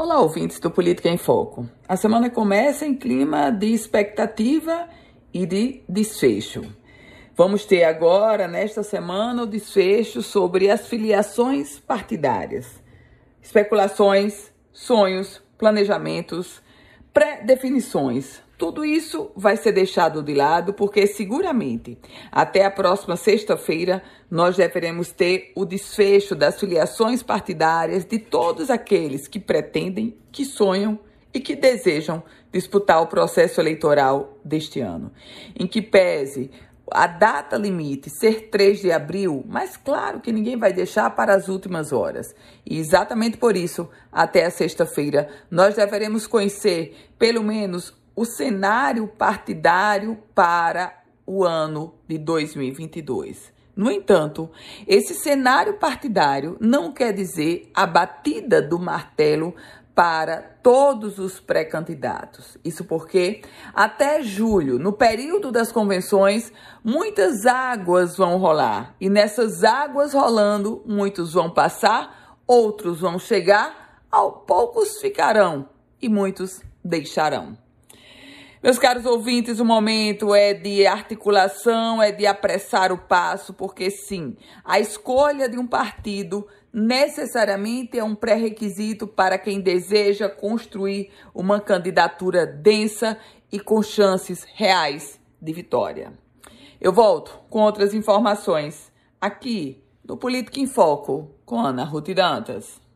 Olá, ouvintes do Política em Foco. A semana começa em clima de expectativa e de desfecho. Vamos ter agora, nesta semana, o desfecho sobre as filiações partidárias. Especulações, sonhos, planejamentos, pré-definições tudo isso vai ser deixado de lado porque seguramente até a próxima sexta-feira nós deveremos ter o desfecho das filiações partidárias de todos aqueles que pretendem, que sonham e que desejam disputar o processo eleitoral deste ano. Em que pese a data limite ser 3 de abril, mas claro que ninguém vai deixar para as últimas horas. E exatamente por isso, até a sexta-feira, nós deveremos conhecer pelo menos o cenário partidário para o ano de 2022. No entanto, esse cenário partidário não quer dizer a batida do martelo para todos os pré-candidatos. Isso porque até julho, no período das convenções, muitas águas vão rolar. E nessas águas rolando, muitos vão passar, outros vão chegar, ao poucos ficarão e muitos deixarão. Meus caros ouvintes, o momento é de articulação, é de apressar o passo, porque sim, a escolha de um partido necessariamente é um pré-requisito para quem deseja construir uma candidatura densa e com chances reais de vitória. Eu volto com outras informações aqui no Política em Foco com Ana Ruth Dantas.